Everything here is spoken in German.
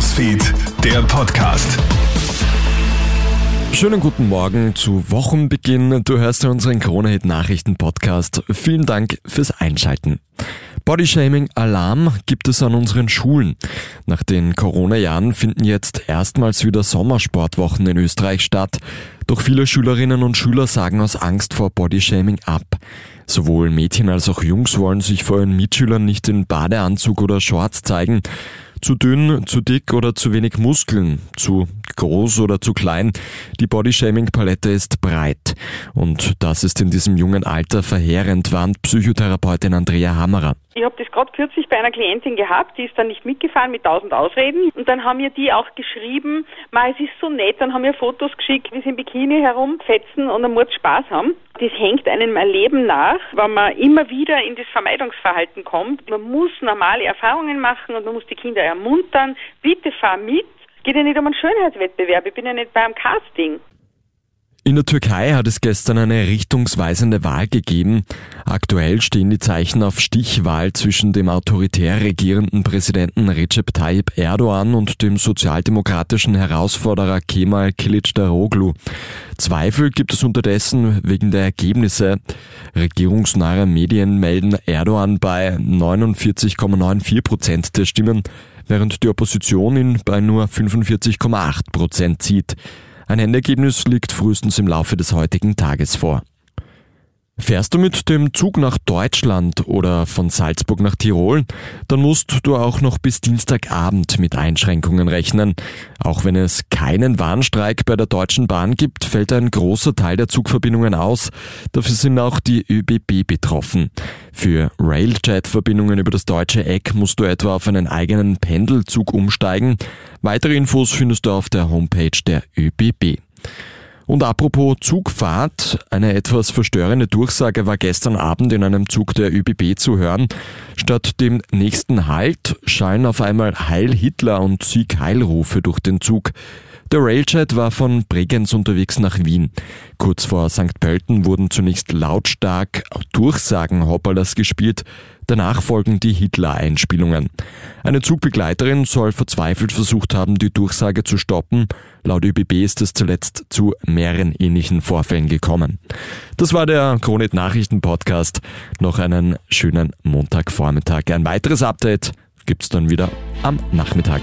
Newsfeed, der Podcast. Schönen guten Morgen zu Wochenbeginn. Du hörst unseren Krone-Hit Nachrichten Podcast. Vielen Dank fürs Einschalten. Bodyshaming Alarm gibt es an unseren Schulen. Nach den Corona-Jahren finden jetzt erstmals wieder Sommersportwochen in Österreich statt. Doch viele Schülerinnen und Schüler sagen aus Angst vor Bodyshaming ab. Sowohl Mädchen als auch Jungs wollen sich vor ihren Mitschülern nicht in Badeanzug oder Shorts zeigen. Zu dünn, zu dick oder zu wenig Muskeln, zu groß oder zu klein. Die Bodyshaming-Palette ist breit. Und das ist in diesem jungen Alter verheerend, warnt Psychotherapeutin Andrea Hammerer. Ich habe das gerade kürzlich bei einer Klientin gehabt, die ist dann nicht mitgefahren mit tausend Ausreden. Und dann haben mir die auch geschrieben, Ma, es ist so nett, dann haben mir Fotos geschickt, wie sie im Bikini herumfetzen und am Mord Spaß haben. Das hängt einem ein Leben nach, wenn man immer wieder in das Vermeidungsverhalten kommt. Man muss normale Erfahrungen machen und man muss die Kinder ermuntern. Bitte fahr mit. Geht ja nicht um einen Schönheitswettbewerb, ich bin ja nicht beim Casting. In der Türkei hat es gestern eine richtungsweisende Wahl gegeben. Aktuell stehen die Zeichen auf Stichwahl zwischen dem autoritär regierenden Präsidenten Recep Tayyip Erdogan und dem sozialdemokratischen Herausforderer Kemal Kılıçdaroğlu. Zweifel gibt es unterdessen wegen der Ergebnisse. Regierungsnahe Medien melden Erdogan bei 49,94 Prozent der Stimmen, während die Opposition ihn bei nur 45,8 Prozent zieht. Ein Endergebnis liegt frühestens im Laufe des heutigen Tages vor. Fährst du mit dem Zug nach Deutschland oder von Salzburg nach Tirol, dann musst du auch noch bis Dienstagabend mit Einschränkungen rechnen. Auch wenn es keinen Warnstreik bei der Deutschen Bahn gibt, fällt ein großer Teil der Zugverbindungen aus. Dafür sind auch die ÖBB betroffen. Für Railjet-Verbindungen über das deutsche Eck musst du etwa auf einen eigenen Pendelzug umsteigen. Weitere Infos findest du auf der Homepage der ÖBB. Und apropos Zugfahrt, eine etwas verstörende Durchsage war gestern Abend in einem Zug der ÖBB zu hören. Statt dem nächsten Halt schallen auf einmal Heil Hitler und Sieg Heilrufe durch den Zug. Der Railjet war von Bregenz unterwegs nach Wien. Kurz vor St. Pölten wurden zunächst lautstark Durchsagen Hopperlers gespielt, danach folgen die Hitler-Einspielungen. Eine Zugbegleiterin soll verzweifelt versucht haben, die Durchsage zu stoppen. Laut ÖBB ist es zuletzt zu mehreren ähnlichen Vorfällen gekommen. Das war der Kronet Nachrichten Podcast. Noch einen schönen Montagvormittag. Ein weiteres Update gibt's dann wieder am Nachmittag.